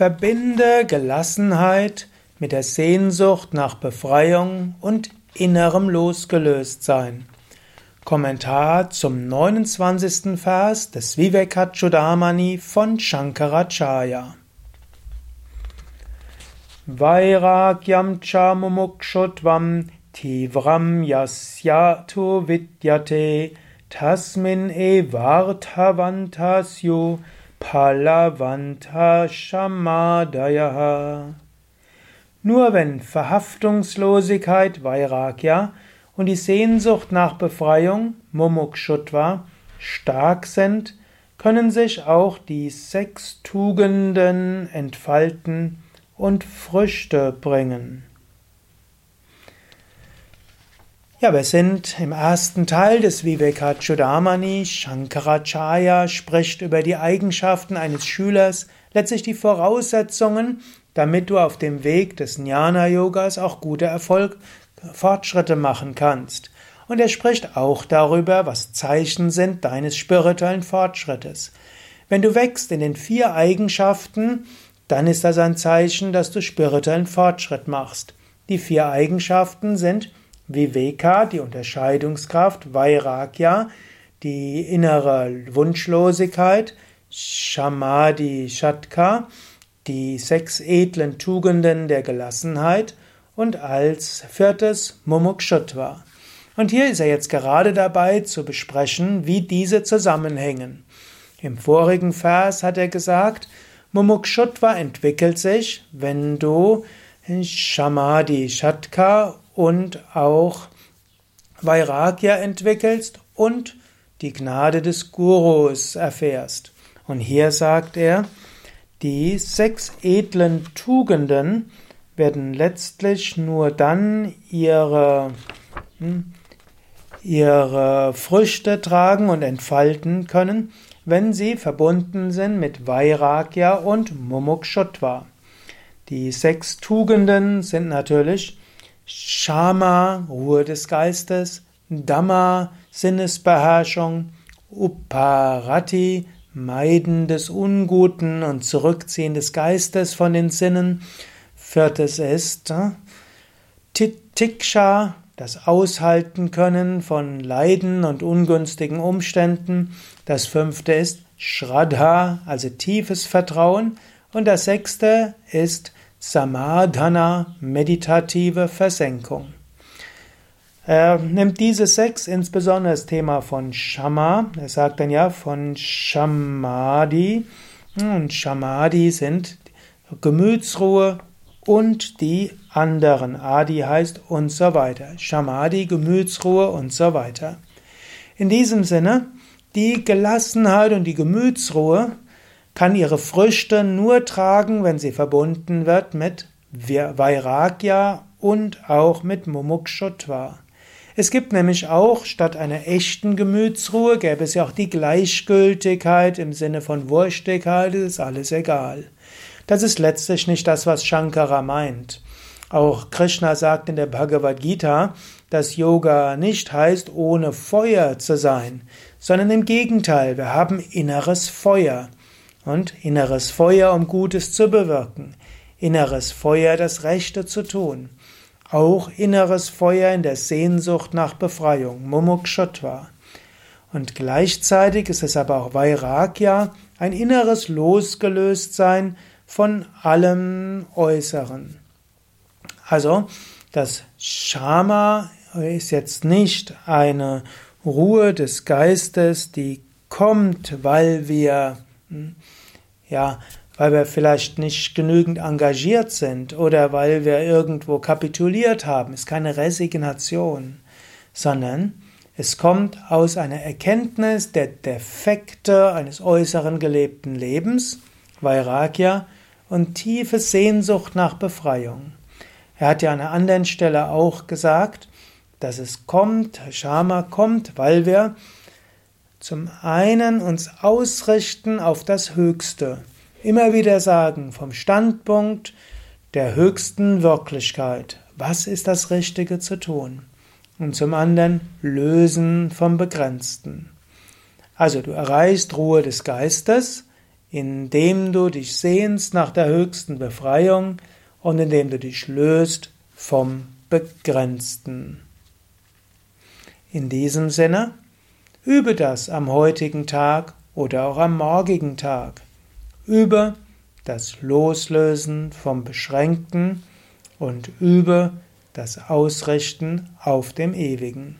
Verbinde Gelassenheit mit der Sehnsucht nach Befreiung und innerem Losgelöstsein. Kommentar zum 29. Vers des Vivekachudamani von Shankaracharya. Vairagyam cha mumukshutvam tivram yasyatu vidyate tasmin evarthavantasyu Palavanta Shamadaya. Nur wenn Verhaftungslosigkeit Vairagya und die Sehnsucht nach Befreiung Mumukshutva stark sind, können sich auch die sechs Tugenden entfalten und Früchte bringen. Ja, wir sind im ersten Teil des Vivekachudamani. Shankaracharya spricht über die Eigenschaften eines Schülers, letztlich die Voraussetzungen, damit du auf dem Weg des Jnana-Yogas auch gute Erfolg, Fortschritte machen kannst. Und er spricht auch darüber, was Zeichen sind deines spirituellen Fortschrittes. Wenn du wächst in den vier Eigenschaften, dann ist das ein Zeichen, dass du spirituellen Fortschritt machst. Die vier Eigenschaften sind Viveka, die Unterscheidungskraft, Vairagya, die innere Wunschlosigkeit, Shamadhi Shatka, die sechs edlen Tugenden der Gelassenheit und als viertes Mumukshutva. Und hier ist er jetzt gerade dabei zu besprechen, wie diese zusammenhängen. Im vorigen Vers hat er gesagt, Mumukshutva entwickelt sich, wenn du Shamadhi Shatka und auch Vairagya entwickelst und die Gnade des Gurus erfährst. Und hier sagt er, die sechs edlen Tugenden werden letztlich nur dann ihre, hm, ihre Früchte tragen und entfalten können, wenn sie verbunden sind mit Vairagya und Mumukshutva. Die sechs Tugenden sind natürlich Shama, Ruhe des Geistes, Dhamma, Sinnesbeherrschung, Uparati, Meiden des Unguten und Zurückziehen des Geistes von den Sinnen. Viertes ist äh, Tiksha, das Aushalten können von Leiden und ungünstigen Umständen. Das fünfte ist Shraddha, also tiefes Vertrauen. Und das sechste ist Samadhana, meditative Versenkung. Er nimmt diese sechs, insbesondere das Thema von Shama, er sagt dann ja von Shamadhi, und Shamadhi sind Gemütsruhe und die anderen. Adi heißt und so weiter. Shamadhi, Gemütsruhe und so weiter. In diesem Sinne, die Gelassenheit und die Gemütsruhe kann ihre Früchte nur tragen, wenn sie verbunden wird mit Vairagya und auch mit Mumukshutva. Es gibt nämlich auch, statt einer echten Gemütsruhe, gäbe es ja auch die Gleichgültigkeit im Sinne von Wurstigkeit, ist alles egal. Das ist letztlich nicht das, was Shankara meint. Auch Krishna sagt in der Bhagavad Gita, dass Yoga nicht heißt, ohne Feuer zu sein, sondern im Gegenteil, wir haben inneres Feuer und inneres Feuer, um Gutes zu bewirken, inneres Feuer, das Rechte zu tun, auch inneres Feuer in der Sehnsucht nach Befreiung, Mumukshotva. Und gleichzeitig ist es aber auch Vairagya, ein inneres Losgelöstsein von allem Äußeren. Also, das Shama ist jetzt nicht eine Ruhe des Geistes, die kommt, weil wir ja, weil wir vielleicht nicht genügend engagiert sind oder weil wir irgendwo kapituliert haben, ist keine Resignation, sondern es kommt aus einer Erkenntnis der Defekte eines äußeren gelebten Lebens, Vairagya, und tiefe Sehnsucht nach Befreiung. Er hat ja an einer anderen Stelle auch gesagt, dass es kommt, Shama kommt, weil wir zum einen uns ausrichten auf das Höchste. Immer wieder sagen, vom Standpunkt der höchsten Wirklichkeit, was ist das Richtige zu tun? Und zum anderen lösen vom Begrenzten. Also du erreichst Ruhe des Geistes, indem du dich sehnst nach der höchsten Befreiung und indem du dich löst vom Begrenzten. In diesem Sinne, übe das am heutigen Tag oder auch am morgigen Tag. Übe das Loslösen vom Beschränkten und übe das Ausrichten auf dem Ewigen.